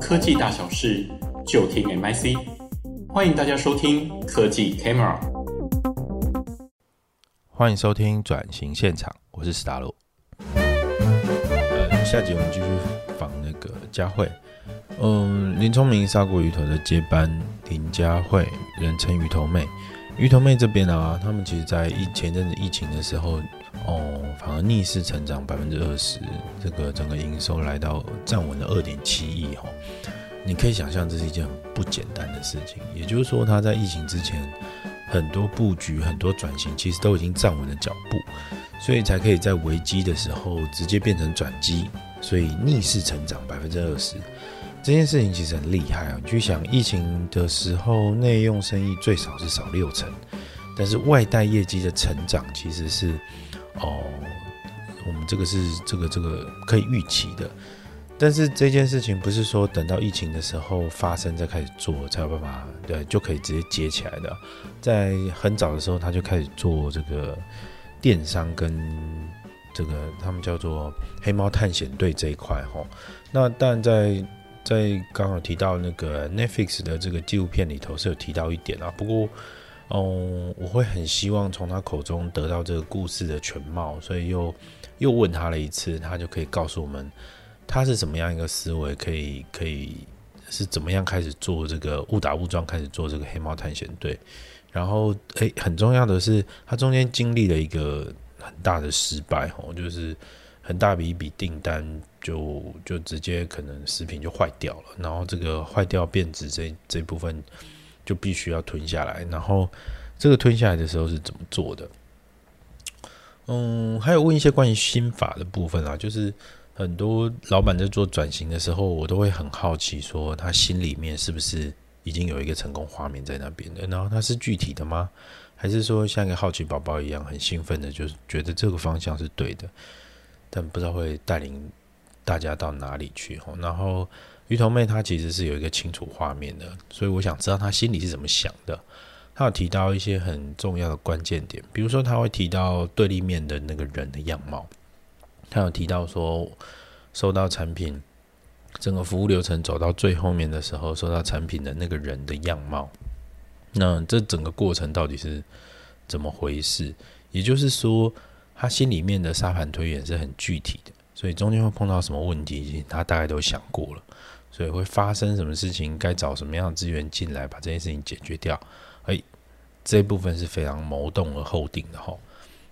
科技大小事，就听 MIC。欢迎大家收听科技 Camera。欢迎收听转型现场，我是史达洛。呃，下集我们继续访那个佳慧。嗯，林聪明砂锅鱼头的接班林佳慧，人称鱼头妹。鱼头妹这边啊，他们其实在疫前阵子疫情的时候。哦，反而逆势成长百分之二十，这个整个营收来到站稳了二点七亿哈。你可以想象这是一件很不简单的事情。也就是说，他在疫情之前很多布局、很多转型，其实都已经站稳了脚步，所以才可以在危机的时候直接变成转机，所以逆势成长百分之二十。这件事情其实很厉害啊！你去想，疫情的时候内用生意最少是少六成，但是外带业绩的成长其实是。哦，我们这个是这个这个可以预期的，但是这件事情不是说等到疫情的时候发生再开始做才有办法，对，就可以直接接起来的。在很早的时候他就开始做这个电商跟这个他们叫做黑猫探险队这一块哈。那但在在刚好提到那个 Netflix 的这个纪录片里头是有提到一点啊，不过。哦，我会很希望从他口中得到这个故事的全貌，所以又又问他了一次，他就可以告诉我们他是怎么样一个思维，可以可以是怎么样开始做这个误打误撞开始做这个黑猫探险队，然后诶，很重要的是他中间经历了一个很大的失败哦，就是很大笔一笔订单就就直接可能食品就坏掉了，然后这个坏掉变质这这部分。就必须要吞下来，然后这个吞下来的时候是怎么做的？嗯，还有问一些关于心法的部分啊，就是很多老板在做转型的时候，我都会很好奇，说他心里面是不是已经有一个成功画面在那边的？然后他是具体的吗？还是说像一个好奇宝宝一样很兴奋的，就是觉得这个方向是对的，但不知道会带领大家到哪里去？然后。鱼头妹她其实是有一个清楚画面的，所以我想知道她心里是怎么想的。她有提到一些很重要的关键点，比如说她会提到对立面的那个人的样貌。她有提到说，收到产品，整个服务流程走到最后面的时候，收到产品的那个人的样貌。那这整个过程到底是怎么回事？也就是说，他心里面的沙盘推演是很具体的，所以中间会碰到什么问题，他大概都想过了。所以会发生什么事情？该找什么样的资源进来把这件事情解决掉？哎，这一部分是非常谋动而后定的哈。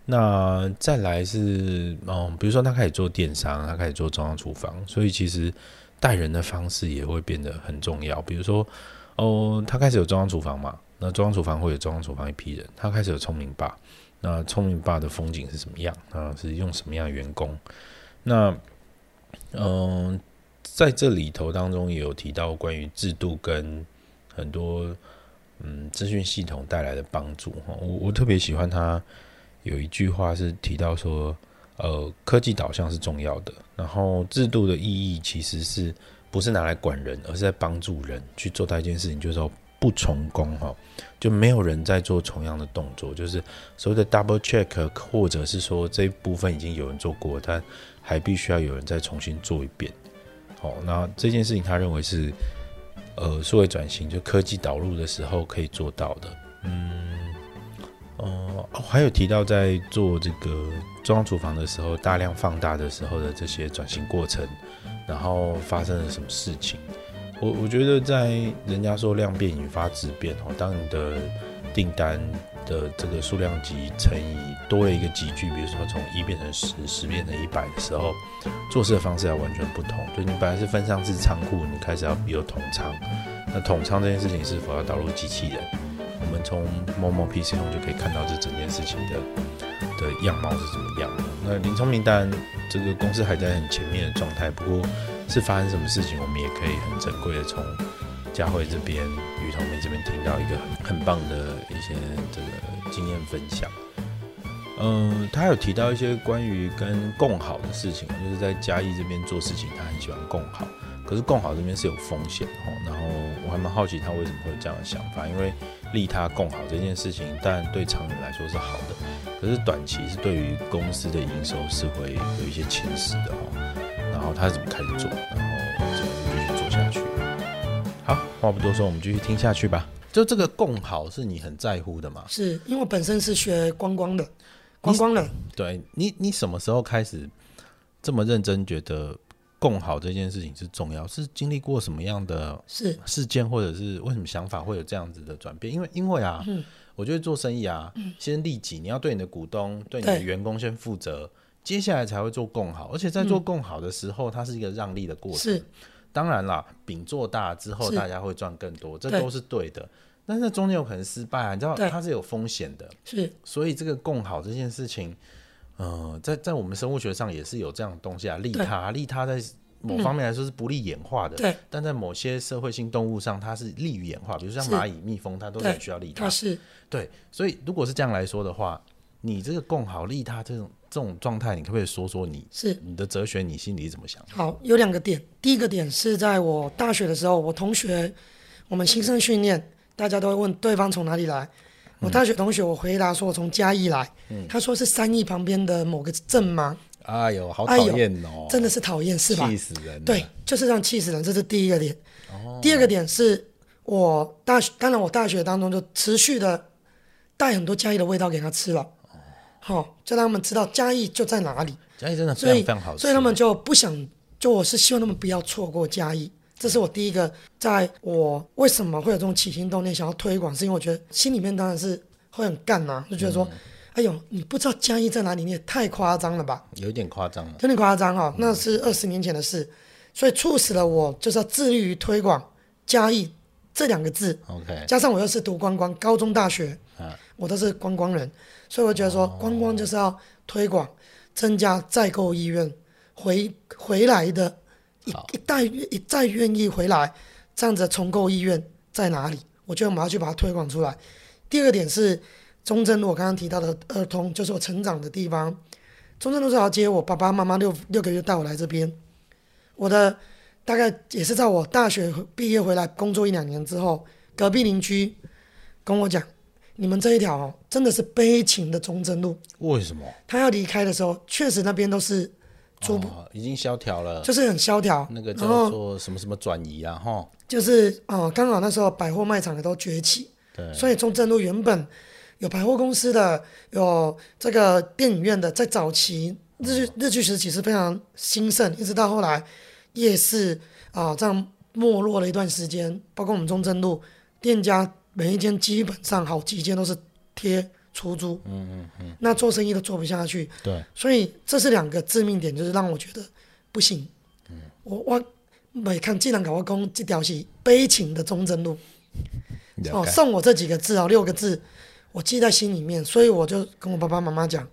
那再来是，嗯，比如说他开始做电商，他开始做中央厨房，所以其实带人的方式也会变得很重要。比如说，哦，他开始有中央厨房嘛，那中央厨房会有中央厨房一批人。他开始有聪明爸，那聪明爸的风景是什么样？啊，是用什么样的员工？那，嗯。在这里头当中也有提到关于制度跟很多嗯资讯系统带来的帮助哈，我我特别喜欢他有一句话是提到说，呃，科技导向是重要的，然后制度的意义其实是不是拿来管人，而是在帮助人去做到一件事情，就是说不重功哈，就没有人在做同样的动作，就是所谓的 double check，或者是说这一部分已经有人做过，但还必须要有人再重新做一遍。哦，那这件事情他认为是，呃，数位转型就科技导入的时候可以做到的。嗯，哦，还有提到在做这个中央厨房的时候，大量放大的时候的这些转型过程，然后发生了什么事情？我我觉得在人家说量变引发质变哦，当你的订单。的这个数量级乘以多了一个级距，比如说从一变成十，十变成一百的时候，做事的方式要完全不同。就你本来是分散式仓库，你开始要有统仓。那统仓这件事情是否要导入机器人？我们从某某 PC 上就可以看到这整件事情的的样貌是怎么样的。那林聪明当然这个公司还在很前面的状态，不过是发生什么事情，我们也可以很珍贵的从。佳慧这边，鱼头妹这边听到一个很很棒的一些这个经验分享。嗯，他有提到一些关于跟共好的事情，就是在嘉义这边做事情，他很喜欢共好。可是共好这边是有风险哦。然后我还蛮好奇他为什么会有这样的想法，因为利他共好这件事情，当然对长远来说是好的，可是短期是对于公司的营收是会有一些侵蚀的哦。然后他是怎么开始做？好，话不多说，我们继续听下去吧。就这个共好是你很在乎的吗？是因为我本身是学观光的，观光的。对你，你什么时候开始这么认真觉得共好这件事情是重要？是经历过什么样的事事件，或者是为什么想法会有这样子的转变？因为，因为啊，嗯、我觉得做生意啊，嗯、先利己，你要对你的股东、对你的员工先负责，接下来才会做共好。而且在做共好的时候，嗯、它是一个让利的过程。是。当然啦，饼做大之后，大家会赚更多，这都是对的。但是中间有可能失败啊，你知道它是有风险的。是，所以这个共好这件事情，呃，在在我们生物学上也是有这样的东西啊，利他，利他在某方面来说是不利演化的。对，但在某些社会性动物上，它是利于演化，比如像蚂蚁、蜜蜂，它都是需要利他。是，对，所以如果是这样来说的话，你这个共好利他这种。这种状态，你可不可以说说你是你的哲学？你心里怎么想？好，有两个点。第一个点是在我大学的时候，我同学我们新生训练，大家都会问对方从哪里来。我大学同学，我回答说我从嘉义来。嗯，他说是三义旁边的某个镇吗？哎呦，好讨厌哦！真的是讨厌，是吧？气死人！对，就是这样气死人。这是第一个点。哦。第二个点是我大学，当然我大学当中就持续的带很多嘉义的味道给他吃了。好、哦，就让他们知道嘉义就在哪里。嘉义真的非常非常好吃，所以他们就不想，就我是希望他们不要错过嘉义。这是我第一个，在我为什么会有这种起心动念想要推广，是因为我觉得心里面当然是会很干呐、啊，就觉得说，嗯、哎呦，你不知道嘉义在哪里，你也太夸张了吧？有点夸张了，有点夸张哈。那是二十年前的事，所以促使了我就是要致力于推广嘉义这两个字。OK，加上我又是读观光，高中大学，啊、我都是观光人。所以我觉得说，观光就是要推广，增加再购意愿，回回来的一一代一再愿意回来，这样子重购意愿在哪里？我觉得我们要去把它推广出来。第二个点是中正路，我刚刚提到的儿童，就是我成长的地方。中正路这条街，我爸爸妈妈六六个月带我来这边，我的大概也是在我大学毕业回来工作一两年之后，隔壁邻居跟我讲。你们这一条哦，真的是悲情的中正路。为什么？他要离开的时候，确实那边都是租不、哦，已经萧条了，就是很萧条。那个叫做什么什么转移啊，哈。就是哦，刚好那时候百货卖场也都崛起，对，所以中正路原本有百货公司的，有这个电影院的，在早期日日据时期是非常兴盛，一直到后来夜市啊、哦、这样没落了一段时间，包括我们中正路店家。每一间基本上好几间都是贴出租，嗯嗯嗯，那做生意都做不下去，对，所以这是两个致命点，就是让我觉得不行。嗯，我我每看既然搞我讲这条是悲情的忠贞路，哦，送我这几个字哦，六个字，我记在心里面，所以我就跟我爸爸妈妈讲，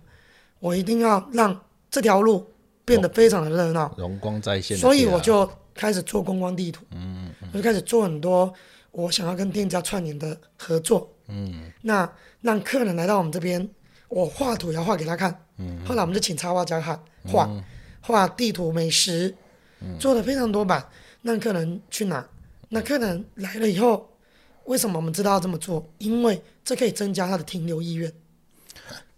我一定要让这条路变得非常的热闹，荣光再现，所以我就开始做观光地图，嗯嗯，我就开始做很多。我想要跟店家串联的合作，嗯，那让客人来到我们这边，我画图要画给他看，嗯，后来我们就请插画家看画，画地图美食，做了非常多版，让客人去拿。那客人来了以后，为什么我们知道要这么做？因为这可以增加他的停留意愿。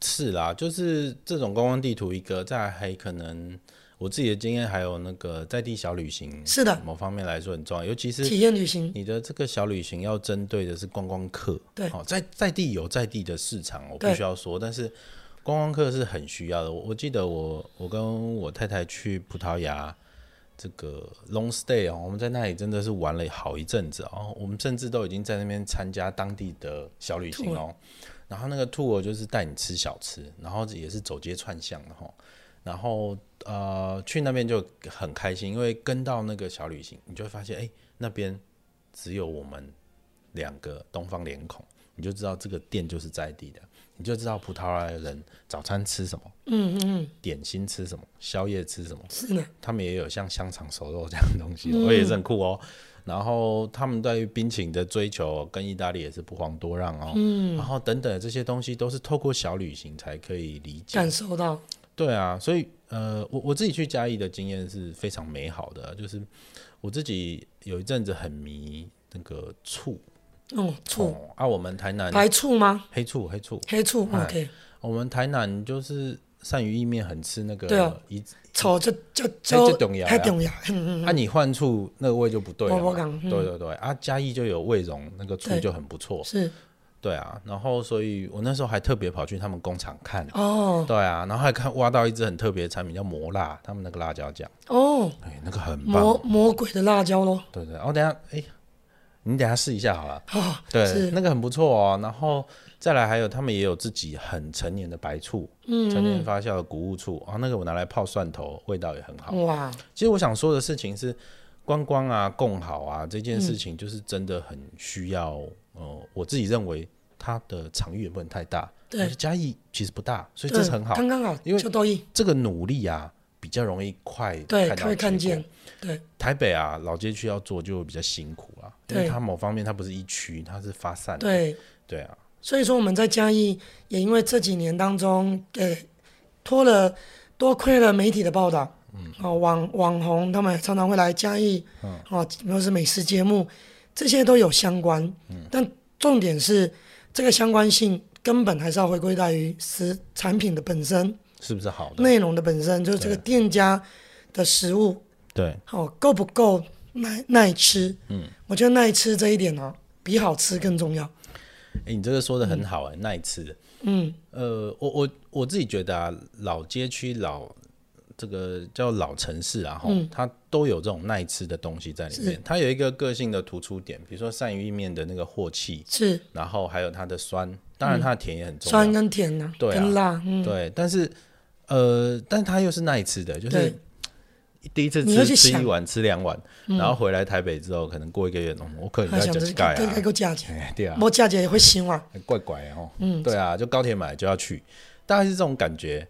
是啦，就是这种观光地图，一个在还可能。我自己的经验还有那个在地小旅行，是的，某方面来说很重要，尤其是体验旅行。你的这个小旅行要针对的是观光客，对，好，在在地有在地的市场，我必须要说，但是观光客是很需要的。我我记得我我跟我太太去葡萄牙这个 long stay 哦，我们在那里真的是玩了好一阵子哦，我们甚至都已经在那边参加当地的小旅行哦，然后那个 tour 就是带你吃小吃，然后也是走街串巷的哈，然后。呃，去那边就很开心，因为跟到那个小旅行，你就会发现，哎、欸，那边只有我们两个东方脸孔，你就知道这个店就是在地的，你就知道葡萄牙人早餐吃什么，嗯嗯嗯，点心吃什么，宵夜吃什么，是的，他们也有像香肠、熟肉这样的东西，我、嗯、也是很酷哦。然后他们对于冰淇淋的追求跟意大利也是不遑多让哦，嗯，然后等等这些东西都是透过小旅行才可以理解、感受到。对啊，所以呃，我我自己去嘉义的经验是非常美好的，就是我自己有一阵子很迷那个醋，哦，醋、哦、啊，我们台南白醋吗？黑醋，黑醋，黑醋，OK。我们台南就是鳝鱼意面很吃那个，对啊，臭就就就重要，太重要。啊，你换醋那个味就不对了。嗯、对对对，啊，嘉义就有味浓，那个醋就很不错。是。对啊，然后所以我那时候还特别跑去他们工厂看。哦，对啊，然后还看挖到一支很特别的产品叫魔辣，他们那个辣椒酱。哦，哎，那个很棒，魔魔鬼的辣椒咯。对对，然后等下哎，你等下试一下好了，哦，对，那个很不错哦，然后再来还有他们也有自己很成年的白醋，嗯，陈年发酵的谷物醋。啊，那个我拿来泡蒜头，味道也很好。哇。其实我想说的事情是，观光啊，共好啊，这件事情就是真的很需要，呃、嗯，我自己认为。它的场域也不能太大，对，嘉义其实不大，所以这是很好，刚刚好，因为这个努力啊，比较容易快对，可以看见。对，台北啊，老街区要做就会比较辛苦啊，因为它某方面它不是一区，它是发散的。对，对啊，所以说我们在嘉义也因为这几年当中，呃，拖了多亏了媒体的报道，嗯，哦，网网红他们常常会来嘉义，嗯，哦，比如是美食节目，这些都有相关，嗯，但重点是。这个相关性根本还是要回归在于食产品的本身是不是好的？内容的本身就是这个店家的食物，对，好、哦、够不够耐耐吃？嗯，我觉得耐吃这一点呢、啊，比好吃更重要。哎，你这个说的很好哎、嗯，耐吃。嗯，呃，我我我自己觉得啊，老街区老。这个叫老城市啊，嗯，它都有这种耐吃的东西在里面。它有一个个性的突出点，比如说鳝鱼意面的那个镬气，是，然后还有它的酸，当然它的甜也很重要，酸跟甜呢、啊，对、啊，跟辣，嗯，对。但是，呃，但它又是耐吃的，就是第一次吃吃一碗，吃两碗，然后回来台北之后，可能过一个月，我可能要加价啊，该够价钱，对啊，没价钱也会腥啊，怪怪哦，嗯，对啊，就高铁买就要去，大概是这种感觉。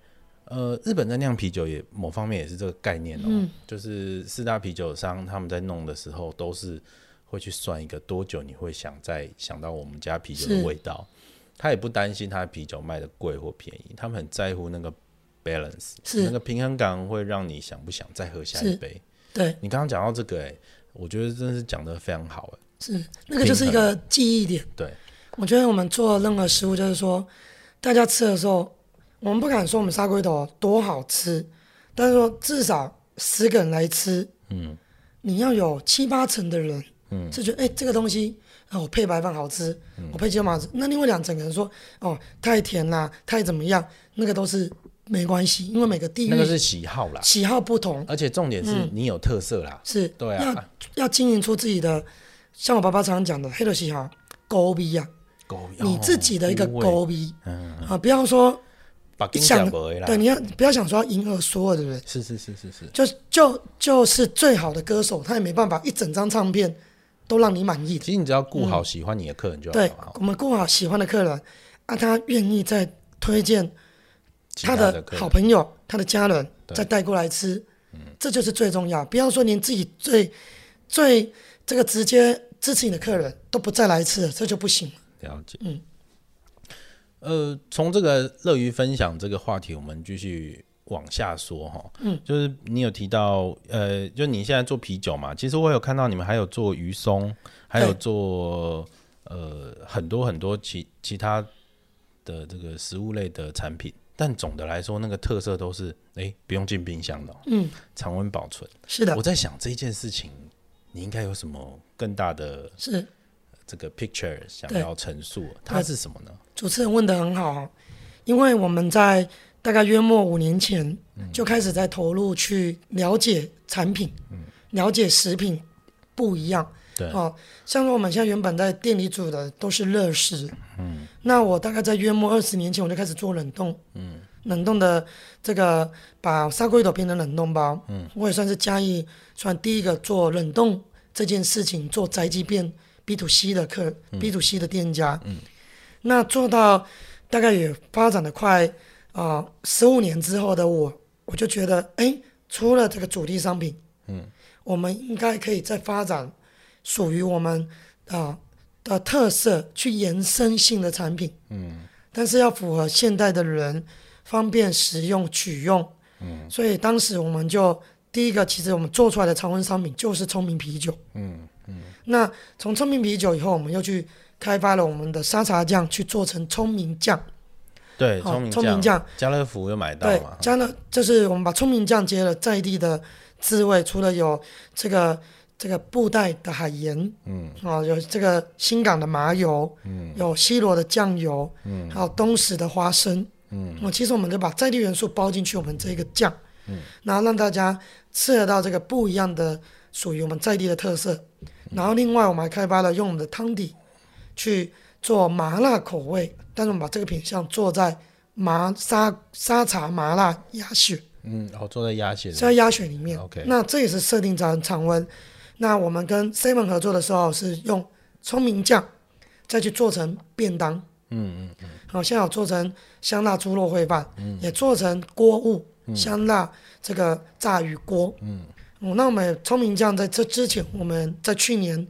呃，日本在酿啤酒也某方面也是这个概念哦、就是四大啤酒商他们在弄的时候，都是会去算一个多久你会想再想到我们家啤酒的味道。他也不担心他的啤酒卖的贵或便宜，他们很在乎那个 balance，是那个平衡感会让你想不想再喝下一杯。对，你刚刚讲到这个、欸，哎，我觉得真的是讲的非常好、欸，是那个就是一个记忆点。对，我觉得我们做任何食物，就是说大家吃的时候。我们不敢说我们砂龟头多好吃，但是说至少十个人来吃，嗯，你要有七八成的人，嗯，是觉得哎这个东西哦配白饭好吃，嗯、我配鸡肉好吃。那另外两成可能说哦太甜啦，太怎么样，那个都是没关系，因为每个地域那个是喜好啦，喜好不同，而且重点是你有特色啦，嗯、是对啊，要要经营出自己的，像我爸爸常常讲的黑的喜好，高逼呀，你自己的一个高逼，嗯。啊，不要说。想对，你要不要想说要迎合所有的人？是是是是是，就就就是最好的歌手，他也没办法一整张唱片都让你满意。其实你只要顾好喜欢你的客人就好。对，我们顾好喜欢的客人，啊，他愿意再推荐他的好朋友、他的家人再带过来吃，嗯这就是最重要。不要说连自己最最这个直接支持你的客人都不再来吃了，这就不行。了解，嗯。呃，从这个乐于分享这个话题，我们继续往下说哈。嗯，就是你有提到，呃，就你现在做啤酒嘛，其实我有看到你们还有做鱼松，还有做呃很多很多其其他的这个食物类的产品，但总的来说，那个特色都是哎不用进冰箱的，嗯，常温保存。是的，我在想这一件事情，你应该有什么更大的是这个 picture 想要陈述，它是什么呢？主持人问的很好，因为我们在大概约莫五年前就开始在投入去了解产品，嗯、了解食品不一样。对，哦，像说我们现在原本在店里煮的都是热食，嗯，那我大概在约莫二十年前我就开始做冷冻，嗯，冷冻的这个把砂龟头变成冷冻包，嗯，我也算是嘉义算第一个做冷冻这件事情做宅急便 B to C 的客、嗯、B to C 的店家，嗯。那做到大概也发展的快啊十五年之后的我，我就觉得，哎，除了这个主力商品，嗯，我们应该可以再发展属于我们啊的特色，去延伸性的产品，嗯，但是要符合现代的人方便使用取用，嗯，所以当时我们就第一个，其实我们做出来的常温商品就是聪明啤酒，嗯嗯，那从聪明啤酒以后，我们又去。开发了我们的沙茶酱去做成聪明酱，对，聪明酱，家乐福又买到嘛。对，家乐就是我们把聪明酱接了在地的滋味，除了有这个这个布袋的海盐，嗯，哦，有这个新港的麻油，嗯，有西罗的酱油，嗯，还有东石的花生，嗯，那其实我们就把在地元素包进去，我们这个酱，嗯，然后让大家吃得到这个不一样的属于我们在地的特色，嗯，然后另外我们还开发了用我们的汤底去做麻辣口味，但是我们把这个品项做在麻沙沙茶麻辣鸭血，嗯，然后做在鸭血，在鸭血里面。OK，那这也是设定在常温。那我们跟 Seven 合作的时候是用聪明酱再去做成便当，嗯嗯嗯。好，现在有做成香辣猪肉烩饭，嗯，也做成锅物、嗯、香辣这个炸鱼锅，嗯。哦，那我们聪明酱在这之前，我们在去年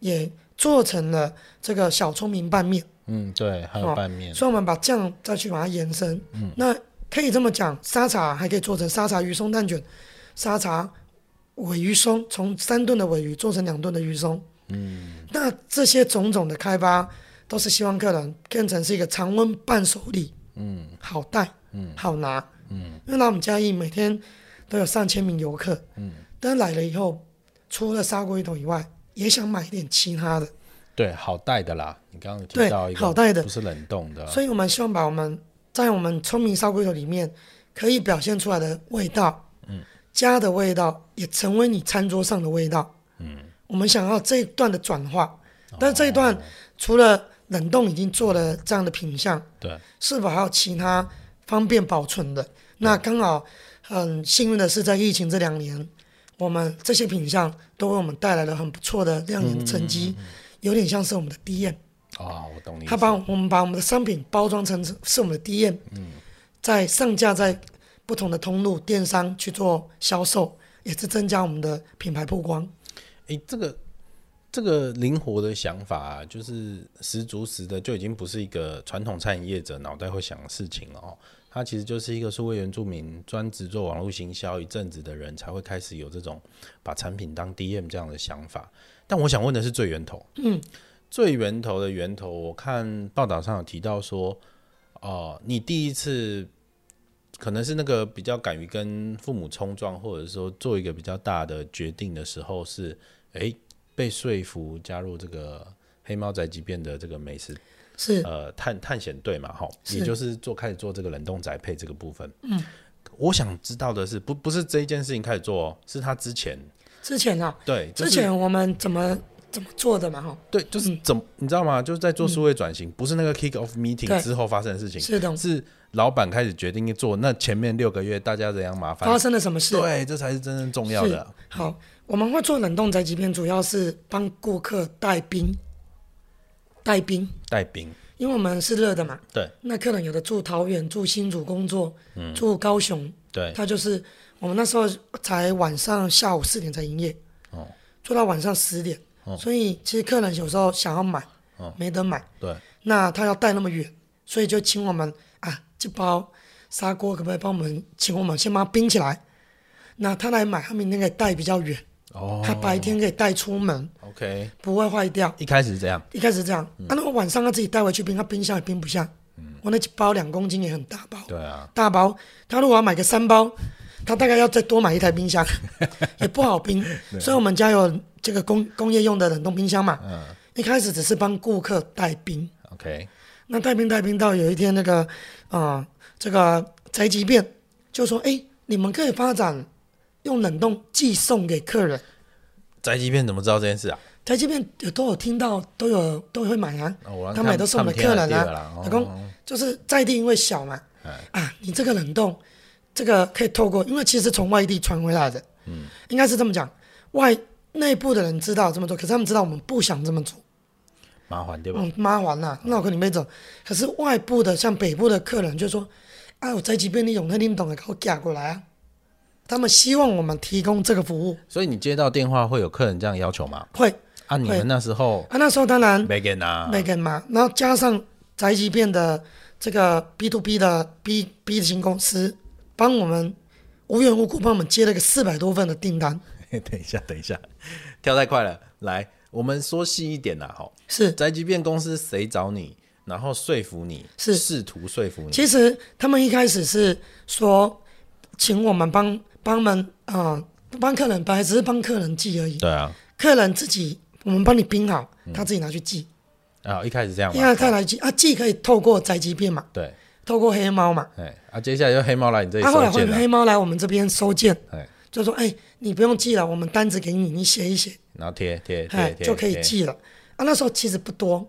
也做成了这个小聪明拌面，嗯，对，还有拌面。所以我们把酱再去把它延伸，嗯，那可以这么讲，沙茶还可以做成沙茶鱼松蛋卷，沙茶。尾鱼松从三吨的尾鱼做成两吨的鱼松，嗯，那这些种种的开发都是希望客人变成是一个常温伴手礼，嗯，好带，嗯，好拿，嗯，因为来我们嘉义每天都有上千名游客，嗯，但来了以后，除了砂锅鱼头以外，也想买一点其他的，对，好带的啦，你刚刚提到一个好带的，不是冷冻的，所以我们希望把我们在我们聪明砂锅鱼头里面可以表现出来的味道，嗯。家的味道也成为你餐桌上的味道。嗯，我们想要这一段的转化，但是这一段除了冷冻已经做了这样的品相，对，是否还有其他方便保存的？那刚好很幸运的是，在疫情这两年，我们这些品相都为我们带来了很不错的亮眼的成绩，有点像是我们的 DM。哦，我懂你。他把我们把我们的商品包装成是我们的 DM，嗯，在上架在。不同的通路电商去做销售，也是增加我们的品牌曝光。诶，这个这个灵活的想法啊，就是十足十的，就已经不是一个传统餐饮业者脑袋会想的事情了哦。它其实就是一个数位原住民专职做网络行销一阵子的人才会开始有这种把产品当 DM 这样的想法。但我想问的是最源头，嗯，最源头的源头，我看报道上有提到说，哦、呃，你第一次。可能是那个比较敢于跟父母冲撞，或者说做一个比较大的决定的时候是，是、欸、哎被说服加入这个黑猫宅急便的这个美食是呃探探险队嘛，哈，也就是做开始做这个冷冻宅配这个部分。嗯，我想知道的是，不不是这一件事情开始做，是他之前之前啊，对，就是、之前我们怎么怎么做的嘛，哈，对，就是怎么、嗯、你知道吗？就是在做数位转型、嗯，不是那个 kick off meeting 之后发生的事情，是的，是。老板开始决定做，那前面六个月大家怎样麻烦？发生了什么事？对，这才是真正重要的。好，我们会做冷冻宅急便，主要是帮顾客带冰，带冰，带冰，因为我们是热的嘛。对。那客人有的住桃园、住新竹工作，嗯，住高雄，对，他就是我们那时候才晚上下午四点才营业，哦，做到晚上十点，哦，所以其实客人有时候想要买，哦，没得买，对，那他要带那么远，所以就请我们。啊，这包砂锅可不可以帮我们，请我们先把它冰起来？那他来买，他明天可以带比较远。哦。他白天可以带出门。OK。不会坏掉。一开始是这样。一开始是这样。那我晚上他自己带回去冰，他冰箱也冰不下。嗯。我那几包两公斤也很大包。对啊。大包，他如果要买个三包，他大概要再多买一台冰箱，也不好冰。所以我们家有这个工工业用的冷冻冰箱嘛。嗯。一开始只是帮顾客带冰。OK。那带冰带冰到有一天那个啊、呃，这个宅急便就说：“哎，你们可以发展用冷冻寄送给客人。”宅急便怎么知道这件事啊？宅急便有都有听到，都有都会买啊。哦、他买都是我们客人啊。老公、哦、就是在地因为小嘛，啊，你这个冷冻这个可以透过，因为其实从外地传回来的，嗯，应该是这么讲，外内部的人知道这么做，可是他们知道我们不想这么做。麻烦对吧？嗯，麻烦呐，那我跟你没走。可是外部的，像北部的客人就说：“啊，我宅急便你用那你懂的，给我寄过来啊。”他们希望我们提供这个服务。所以你接到电话会有客人这样要求吗？会。啊，你们那时候啊，那时候当然没给拿，没给嘛。然后加上宅急便的这个 B to B 的 B B 型公司，帮我们无缘无故帮我们接了个四百多份的订单。等一下，等一下，跳太快了，来。我们说细一点呐，哈，是宅急便公司谁找你？然后说服你，是试图说服你。其实他们一开始是说，请我们帮帮们啊，帮、呃、客人本来只是帮客人寄而已。对啊，客人自己我们帮你冰好，他自己拿去寄。啊、嗯哦，一开始这样，一开始来寄啊，寄可以透过宅急便嘛，对，透过黑猫嘛，哎，啊，接下来就黑猫来你这里收件、啊、后来换黑猫来我们这边收件，哎，就说哎，你不用寄了，我们单子给你，你写一写，然后贴贴贴就可以寄了。啊，那时候其实不多，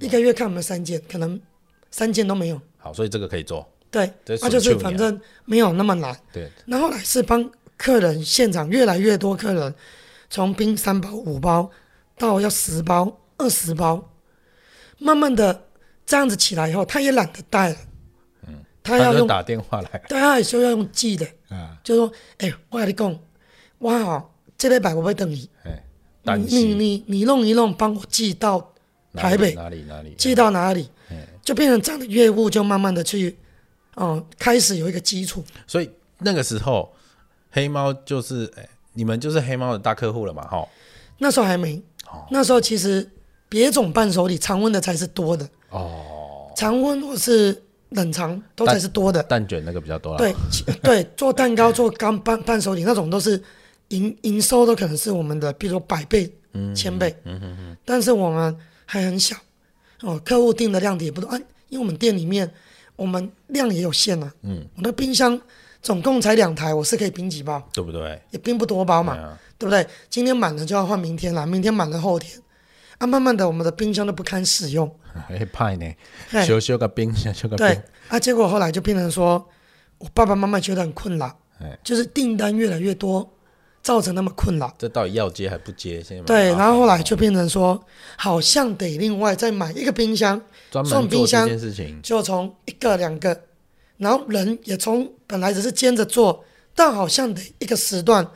一个月看我们三件，可能三件都没有。好，所以这个可以做。对，那、啊、就是反正没有那么难。对。然后来是帮客人现场越来越多客人，从冰三包五包到要十包二十包，慢慢的这样子起来以后，他也懒得带了。嗯。他要用他打电话来。对他也说要用寄的。啊。就说，哎、欸，我跟你讲，我好这礼拜我会等你。哎。你你你你弄一弄，帮我寄到台北，哪里哪里，哪里寄到哪里，就变成这样的业务，就慢慢的去，嗯，开始有一个基础。所以那个时候，黑猫就是，哎，你们就是黑猫的大客户了嘛，哈。那时候还没，那时候其实别种伴手礼常温的才是多的哦，常温或是冷藏都才是多的，蛋卷那个比较多了。对 对，做蛋糕做干伴伴手礼那种都是。营营收都可能是我们的，比如说百倍、千倍，嗯嗯嗯，但是我们还很小，哦，客户订的量也不多，啊，因为我们店里面我们量也有限啊，嗯，我的冰箱总共才两台，我是可以冰几包，对不对？也冰不多包嘛，对，啊、对不对？今天满了就要换明天了，明天满了后天，啊，慢慢的我们的冰箱都不堪使用，还 派呢，修修个冰箱，修个对，啊，结果后来就变成说，我爸爸妈妈觉得很困扰，就是订单越来越多。造成那么困扰，这到底要接还不接？现在对，然后后来就变成说，好像得另外再买一个冰箱，专门做这件事情，就从一个两个，然后人也从本来只是兼着做，但好像得一个时段，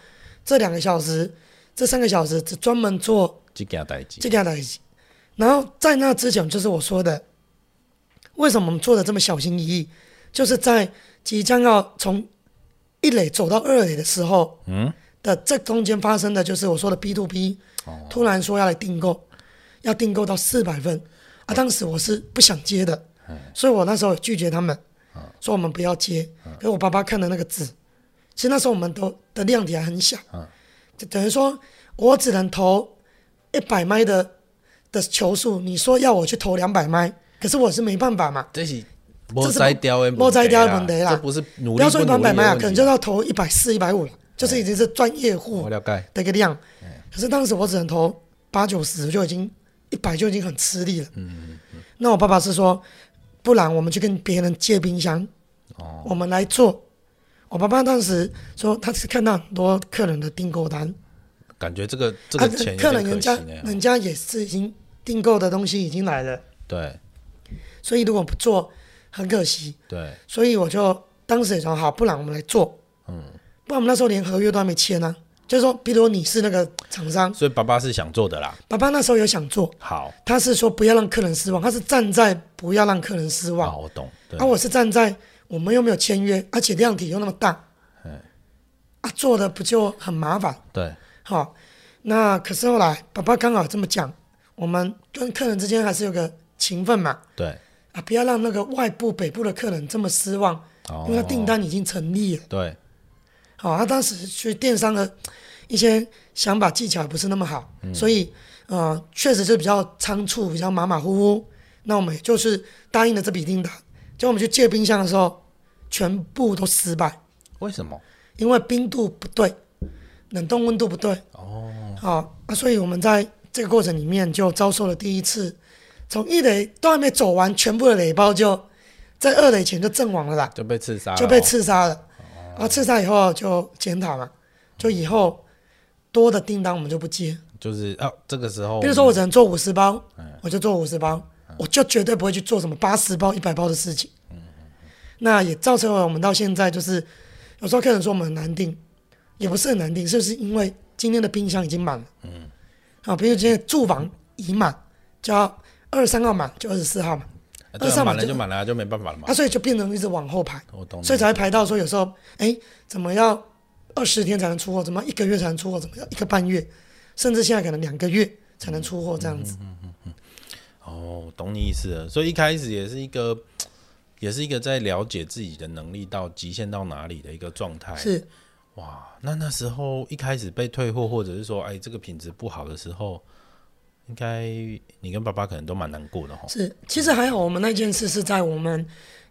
这两个小时，这三个小时只专门做这件代志，这件代志。然后在那之前，就是我说的，为什么我们做的这么小心翼翼？就是在即将要从一垒走到二垒的时候，嗯。的这中间发生的就是我说的 B to B，突然说要来订购，要订购到四百份啊！当时我是不想接的，所以我那时候拒绝他们，说我们不要接。给我爸爸看的那个字，其实那时候我们都的量体还很小，就等于说我只能投一百迈的的球数，你说要我去投两百迈，可是我是没办法嘛。这是莫摘掉的莫摘掉的问题啦，不是努力不要说一百迈啊，可能就要投一百四、一百五了。就是已经是专业户的一个量，可是当时我只能投八九十，就已经一百就已经很吃力了。嗯。那我爸爸是说，不然我们去跟别人借冰箱，我们来做。我爸爸当时说，他是看到很多客人的订购单，感觉这个这个钱客人人家人家也是已经订购的东西已经来了，对，所以如果不做很可惜，对，所以我就当时也说好，不然我们来做，嗯。不然我们那时候连合约都还没签呢，就是说，比如你是那个厂商，所以爸爸是想做的啦。爸爸那时候有想做，好，他是说不要让客人失望，他是站在不要让客人失望。好，我懂。啊，我是站在我们又没有签约，而且量体又那么大，啊，做的不就很麻烦？对，好，那可是后来爸爸刚好这么讲，我们跟客人之间还是有个情分嘛。对，啊，不要让那个外部北部的客人这么失望，哦、因为他订单已经成立了。对。好，他当时去电商的一些想法技巧也不是那么好，嗯、所以呃，确实是比较仓促，比较马马虎虎。那我们也就是答应了这笔订单，结果我们去借冰箱的时候，全部都失败。为什么？因为冰度不对，冷冻温度不对。哦。好啊，所以我们在这个过程里面就遭受了第一次，从一垒都还没走完，全部的垒包就在二垒前就阵亡了啦，就被刺杀，就被刺杀了。啊，刺杀以后就检讨嘛，就以后多的订单我们就不接。就是啊，这个时候，比如说我只能做五十包，我就做五十包，我就绝对不会去做什么八十包、一百包的事情。那也造成了我们到现在就是，有时候客人说我们很难订，也不是很难订，是不是因为今天的冰箱已经满了？嗯。啊，比如今天住房已满，就要二十三号满，就二十四号满。二三满了就满了，就没办法了嘛。啊，所以就变成一直往后排，我懂所以才会排到说有时候，哎，怎么要二十天才能出货？怎么一个月才能出货？怎么要一个半月？甚至现在可能两个月才能出货这样子。嗯嗯嗯哦，懂你意思了。所以一开始也是一个，也是一个在了解自己的能力到极限到哪里的一个状态。是，哇，那那时候一开始被退货，或者是说，哎，这个品质不好的时候，应该你跟爸爸可能都蛮难过的哈。是，其实还好，我们那件事是在我们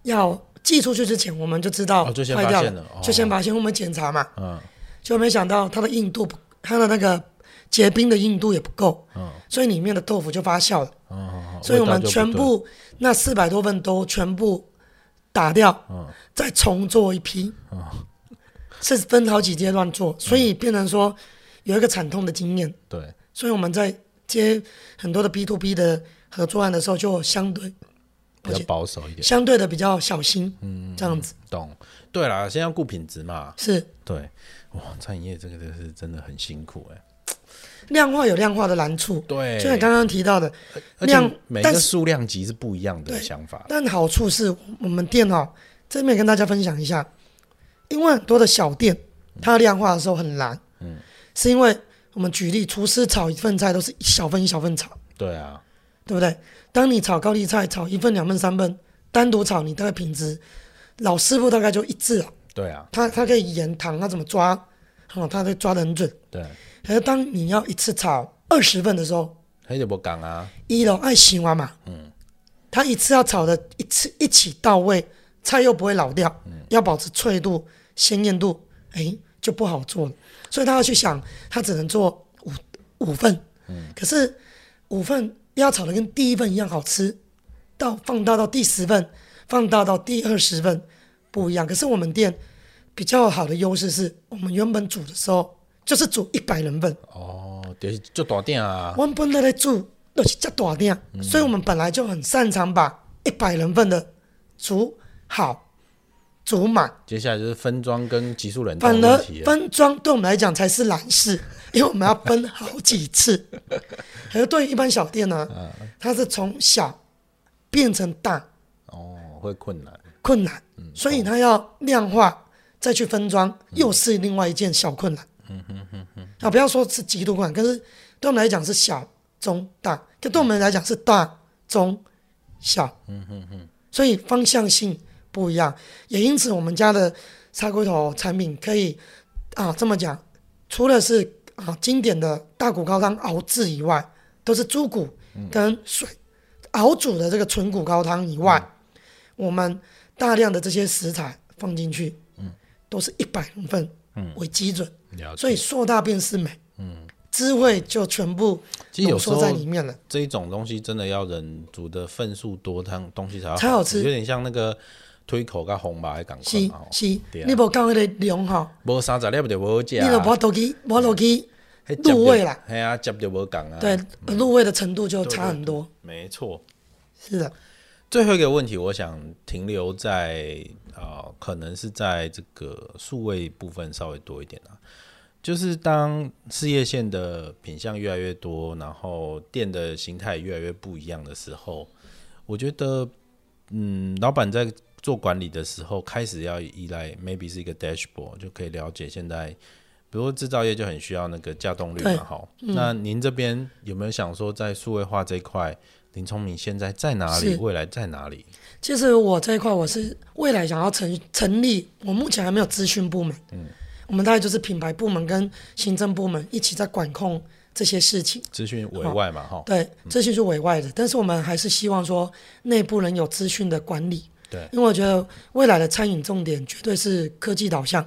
要寄出去之前，我们就知道坏掉了，哦、就先发现，哦、就先我们检查嘛，嗯，就没想到它的硬度，它的那个。结冰的硬度也不够，嗯，所以里面的豆腐就发酵了，嗯，所以我们全部那四百多份都全部打掉，嗯，再重做一批，嗯，是分好几阶段做，所以变成说有一个惨痛的经验，对，所以我们在接很多的 B to B 的合作案的时候，就相对比较保守一点，相对的比较小心，嗯，这样子，懂，对啦，先要顾品质嘛，是，对，哇，餐饮业这个真是真的很辛苦哎。量化有量化的难处，对，就像刚刚提到的量，每个数量级是不一样的想法。但好处是我们店哈，这边跟大家分享一下，因为很多的小店，它量化的时候很难，嗯，是因为我们举例，厨师炒一份菜都是一小份一小份炒，对啊，对不对？当你炒高丽菜，炒一份两份三份，单独炒，你大概品质，老师傅大概就一致了，对啊，他他可以盐糖，他怎么抓，哦，他可以抓得很准，对。可是当你要一次炒二十份的时候，他就不讲啊。一楼爱洗完嘛，嗯，他一次要炒的一次一起到位，菜又不会老掉，嗯、要保持脆度、鲜艳度，哎，就不好做了。所以他要去想，他只能做五五份，嗯，可是五份要炒的跟第一份一样好吃，到放大到第十份，放大到第二十份不一样。可是我们店比较好的优势是我们原本煮的时候。就是煮一百人份哦，就是做大店啊。我们本来在煮都是做大店，嗯、所以我们本来就很擅长把一百人份的煮好、煮满。接下来就是分装跟级数人，反而分装对我们来讲才是难事，因为我们要分好几次。而对于一般小店呢，啊、它是从小变成大，哦，会困难，困难，嗯、所以它要量化再去分装，又是另外一件小困难。嗯哼哼哼，啊，不要说是极度困难，可是对我们来讲是小中大，就对我们来讲是大中小。嗯哼哼，所以方向性不一样，也因此我们家的砂锅头产品可以啊这么讲，除了是啊经典的大骨高汤熬制以外，都是猪骨跟水熬煮的这个纯骨高汤以外，嗯、我们大量的这些食材放进去，嗯，都是一百人份为基准。所以硕大便是美，嗯，滋味就全部浓缩在里面了。这一种东西真的要人煮的份数多，汤东西才好吃，有点像那个推口跟红吧，的感觉是是，你无讲那个量吼，无三十粒就无好食，你就无落去，无落去入味啦，系啊，接就无讲啊，对，入味的程度就差很多。没错，是的。最后一个问题，我想停留在啊、呃，可能是在这个数位部分稍微多一点啊。就是当事业线的品相越来越多，然后店的形态越来越不一样的时候，我觉得，嗯，老板在做管理的时候，开始要依赖 maybe 是一个 dashboard，就可以了解现在，比如制造业就很需要那个稼动率嘛，哈，嗯、那您这边有没有想说，在数位化这一块，林聪明现在在哪里？未来在哪里？其实我这一块，我是未来想要成成立，我目前还没有资讯部门，嗯。我们大概就是品牌部门跟行政部门一起在管控这些事情，资讯委外嘛，哈、哦，对，资讯是委外的，嗯、但是我们还是希望说内部人有资讯的管理，对，因为我觉得未来的餐饮重点绝对是科技导向，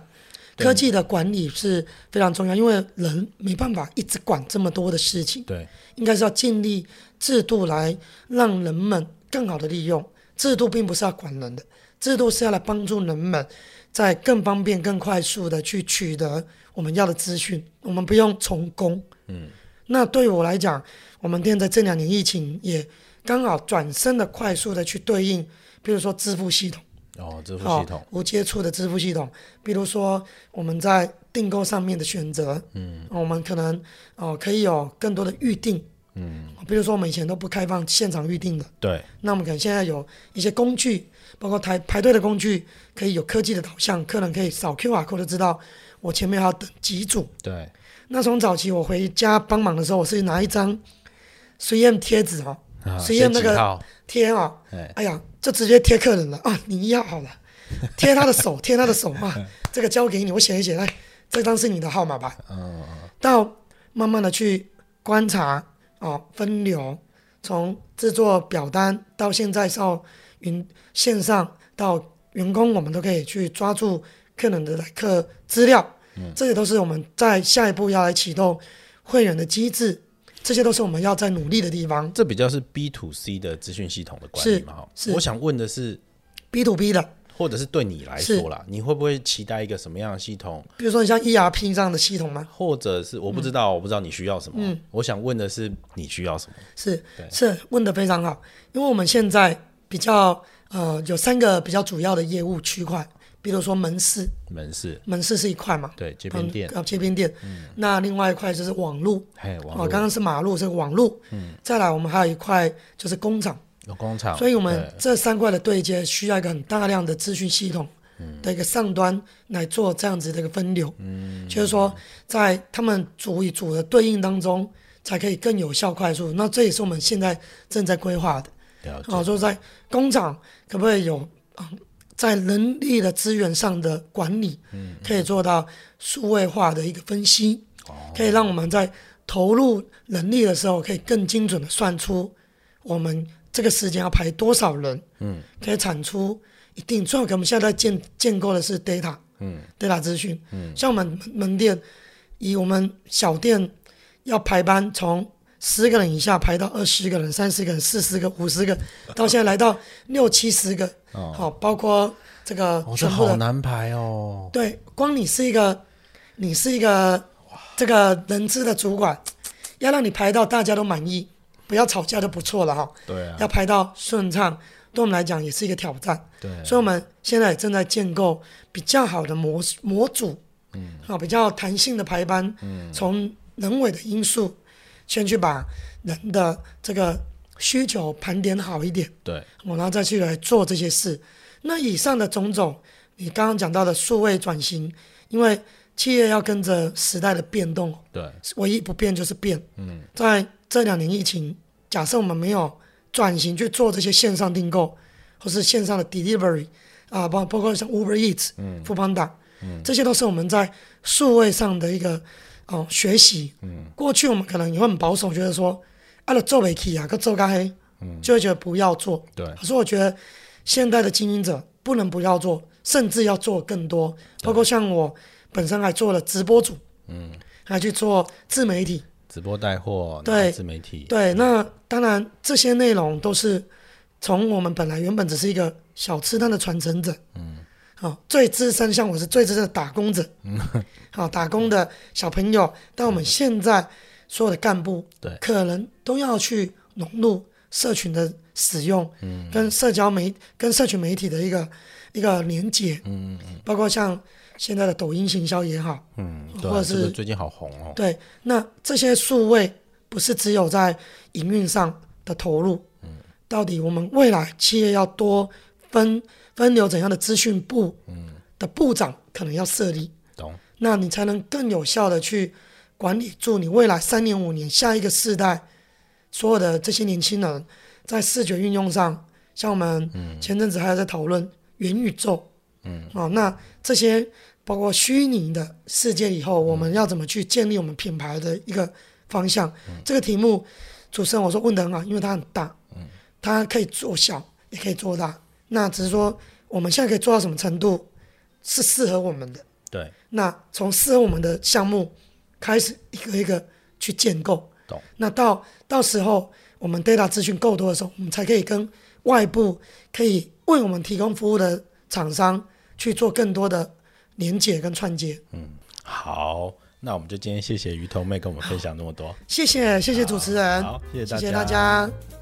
科技的管理是非常重要，因为人没办法一直管这么多的事情，对，应该是要建立制度来让人们更好的利用，制度并不是要管人的，制度是要来帮助人们。在更方便、更快速的去取得我们要的资讯，我们不用从工。嗯，那对我来讲，我们店在这两年疫情也刚好转身的快速的去对应，比如说支付系统。哦，支付系统。哦，无接触的支付系统，比如说我们在订购上面的选择。嗯，我们可能哦可以有更多的预定。嗯，比如说我们以前都不开放现场预定的。对。那我们可能现在有一些工具。包括排排队的工具，可以有科技的导向，客人可以扫 QR code 就知道我前面还要等几组。对。那从早期我回家帮忙的时候，我是拿一张 3M 贴纸哦，实验那个贴啊，哎。呀，就直接贴客人了 啊，你一号好了，贴他的手，贴他的手啊，这个交给你，我写一写，来，这张是你的号码吧。嗯，到慢慢的去观察啊，分流，从制作表单到现在到云线上到员工，我们都可以去抓住客人的来客资料，嗯，这些都是我们在下一步要来启动会员的机制。这些都是我们要在努力的地方。这比较是 B to C 的资讯系统的管理嘛？是。我想问的是 B to B 的，或者是对你来说啦，你会不会期待一个什么样的系统？比如说你像 ERP 这样的系统吗？或者是我不知道，嗯、我不知道你需要什么。嗯。我想问的是你需要什么？是是问的非常好，因为我们现在比较呃有三个比较主要的业务区块。比如说门市，门市，门市是一块嘛？对，街边店，街边店。嗯，那另外一块就是网路，嘿，网络。刚刚是马路，是网路。嗯，再来我们还有一块就是工厂，有工厂。所以我们这三块的对接需要一个很大量的资讯系统的一个上端来做这样子的一个分流。嗯，就是说在他们组与组的对应当中，才可以更有效、快速。那这也是我们现在正在规划的。了解。啊，说在工厂可不可以有啊？在人力的资源上的管理，可以做到数位化的一个分析，可以让我们在投入人力的时候，可以更精准的算出我们这个时间要排多少人，可以产出一定。最后，我们现在在建建构的是 data，嗯，data 资讯，像我们门店，以我们小店要排班从十个人以下排到二十个人、三十个人、四十个、五十个，到现在来到六七十个。好，包括这个全部的。好难排哦。对，光你是一个，你是一个这个人资的主管，要让你排到大家都满意，不要吵架就不错了哈。对啊。要排到顺畅，对我们来讲也是一个挑战。对。所以我们现在也正在建构比较好的模模组，嗯，好，比较弹性的排班，嗯，从人为的因素。先去把人的这个需求盘点好一点，对，我然后再去来做这些事。那以上的种种，你刚刚讲到的数位转型，因为企业要跟着时代的变动，对，唯一不变就是变。嗯，在这两年疫情，假设我们没有转型去做这些线上订购，或是线上的 delivery 啊，包包括像 Uber Eats、嗯、Foodpanda，嗯，这些都是我们在数位上的一个。哦，学习。嗯，过去我们可能也会很保守，觉得说，啊，做不起啊，个做咖黑，嗯，就会觉得不要做。对，可是我觉得现代的经营者不能不要做，甚至要做更多。包括像我本身还做了直播主，嗯，还去做自媒体，直播带货，对，自媒体，对。那当然这些内容都是从我们本来原本只是一个小吃摊的传承者，嗯。哦，最资深，像我是最资深的打工者，好、哦、打工的小朋友，但我们现在所有的干部，对，可能都要去融入社群的使用，嗯，跟社交媒跟社群媒体的一个一个连接，嗯嗯，包括像现在的抖音行销也好，嗯，或者是、这个、最近好红哦，对，那这些数位不是只有在营运上的投入，嗯，到底我们未来企业要多分。分流怎样的资讯部的部长可能要设立，懂？那你才能更有效的去管理住你未来三年五年下一个世代所有的这些年轻人在视觉运用上，像我们前阵子还有在讨论元宇宙，嗯，啊，那这些包括虚拟的世界以后，我们要怎么去建立我们品牌的一个方向？这个题目主持人我说问得很好，因为它很大，嗯，它可以做小也可以做大。那只是说，我们现在可以做到什么程度，是适合我们的。对。那从适合我们的项目开始，一个一个去建构。懂。那到到时候，我们 data 资讯够多的时候，我们才可以跟外部可以为我们提供服务的厂商去做更多的连接跟串接。嗯，好，那我们就今天谢谢鱼头妹跟我们分享那么多。谢谢，谢谢主持人。好，谢谢大家。谢谢大家。